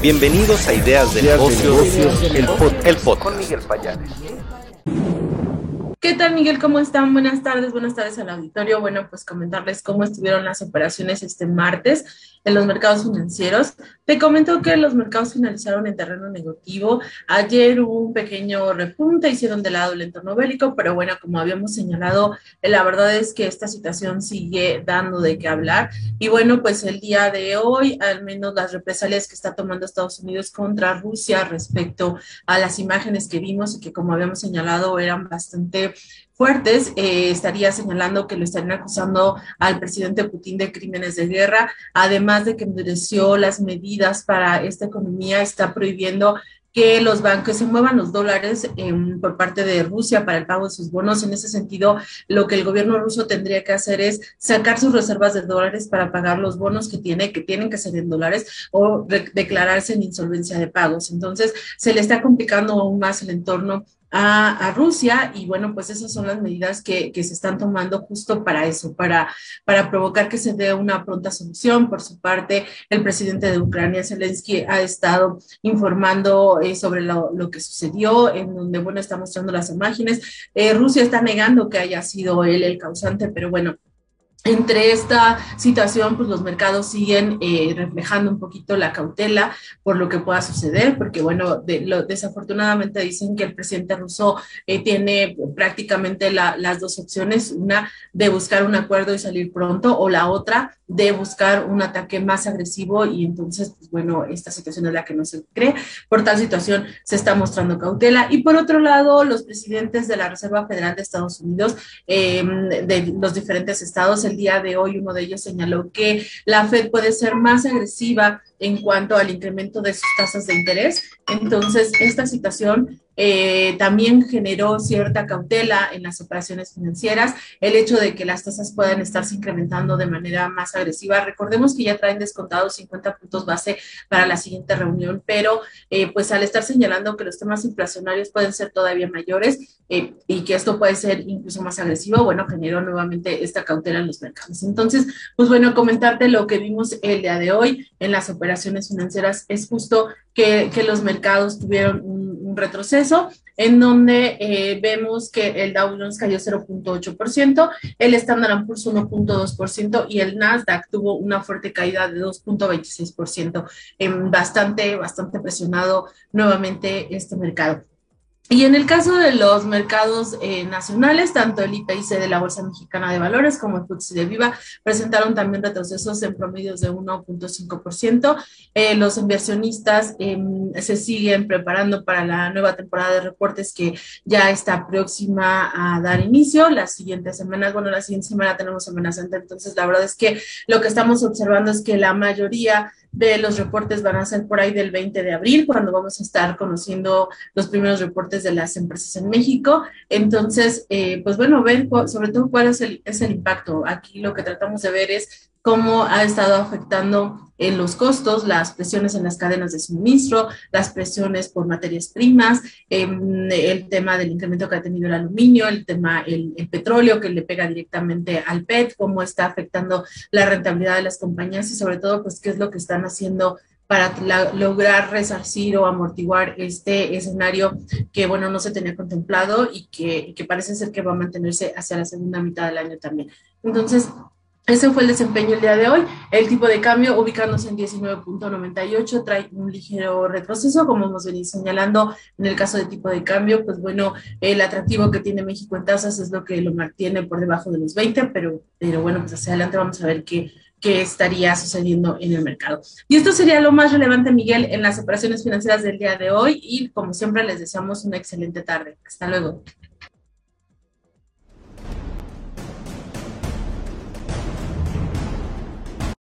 Bienvenidos a Ideas de Negocios, el, pod, Con Miguel Payares. ¿Qué tal, Miguel? ¿Cómo están? Buenas tardes, buenas tardes al auditorio. Bueno, pues comentarles cómo estuvieron las operaciones este martes en los mercados financieros. Te comento que los mercados finalizaron en terreno negativo. Ayer hubo un pequeño repunte, hicieron de lado el entorno bélico, pero bueno, como habíamos señalado, la verdad es que esta situación sigue dando de qué hablar. Y bueno, pues el día de hoy, al menos las represalias que está tomando Estados Unidos contra Rusia respecto a las imágenes que vimos y que como habíamos señalado eran bastante fuertes, eh, estaría señalando que lo estarían acusando al presidente Putin de crímenes de guerra, además de que endureció las medidas para esta economía, está prohibiendo que los bancos se muevan los dólares em, por parte de Rusia para el pago de sus bonos. En ese sentido, lo que el gobierno ruso tendría que hacer es sacar sus reservas de dólares para pagar los bonos que tiene, que tienen que ser en dólares o declararse en insolvencia de pagos. Entonces, se le está complicando aún más el entorno a, Rusia y bueno, pues esas son las medidas que, se están tomando justo para eso, para, para provocar que se dé una pronta solución. Por su parte, el presidente de Ucrania, Zelensky, ha estado informando eh, sobre lo, que sucedió, en donde, bueno, está mostrando las imágenes. Eh, Rusia está negando que haya sido él el causante, pero bueno, entre esta situación, pues los mercados siguen eh, reflejando un poquito la cautela por lo que pueda suceder, porque bueno, desafortunadamente dicen que el presidente ruso eh, tiene prácticamente las dos opciones, una de buscar un acuerdo y salir pronto, o la otra de buscar un ataque más agresivo y entonces, pues bueno, esta situación es la que no se cree. Por tal situación se está mostrando cautela. Y por otro lado, los presidentes de la Reserva Federal de Estados Unidos, em, de los diferentes estados, el día de hoy uno de ellos señaló que la Fed puede ser más agresiva en cuanto al incremento de sus tasas de interés. Entonces, esta situación eh, también generó cierta cautela en las operaciones financieras, el hecho de que las tasas puedan estarse incrementando de manera más agresiva. Recordemos que ya traen descontados 50 puntos base para la siguiente reunión, pero eh, pues al estar señalando que los temas inflacionarios pueden ser todavía mayores eh, y que esto puede ser incluso más agresivo, bueno, generó nuevamente esta cautela en los mercados. Entonces, pues bueno, comentarte lo que vimos el día de hoy en las operaciones financieras es justo que, los mercados tuvieron un retroceso en donde eh, vemos que el Dow Jones cayó 0.8%, el Standard Poor's 1.2% y el Nasdaq tuvo una fuerte caída de 2.26%, bastante, bastante presionado nuevamente este mercado. Y en el caso de los mercados eh, nacionales, tanto el IPIC de la Bolsa Mexicana de Valores como el FTSE de Viva presentaron también retrocesos en promedios de 1.5%. Eh, los inversionistas em, se siguen preparando para la nueva temporada de reportes que ya está próxima a dar inicio. Las siguientes semanas, bueno, la siguiente semana tenemos Semana Santa, entonces la verdad es que lo que estamos observando es que la mayoría de los reportes van a ser por ahí del 20 de abril, cuando vamos a estar conociendo los primeros reportes de las empresas en México. Entonces, eh, pues bueno, ver sobre todo cuál es el, es el impacto. Aquí lo que tratamos de ver es cómo ha estado afectando en los costos, las presiones en las cadenas de suministro, las presiones por materias primas, em, el tema del incremento que ha tenido el aluminio, el tema, el, petróleo que le pega directamente al PET, cómo está afectando la rentabilidad de las compañías y sobre todo, pues, qué es lo que están haciendo para lograr resarcir o amortiguar este escenario que, bueno, no se tenía contemplado y que, y que parece ser que va a mantenerse hacia la segunda mitad del año también. Entonces, ese fue el desempeño el día de hoy. El tipo de cambio ubicándose en 19.98 trae un ligero retroceso, como hemos venido señalando en el caso de tipo de cambio, pues bueno, el atractivo que tiene México en tasas es lo que lo mantiene por debajo de los 20, pero, pero bueno, pues hacia adelante vamos a ver qué, qué estaría sucediendo en el mercado. Y esto sería lo más relevante, Miguel, en las operaciones financieras del día de hoy y como siempre les deseamos una excelente tarde. Hasta luego.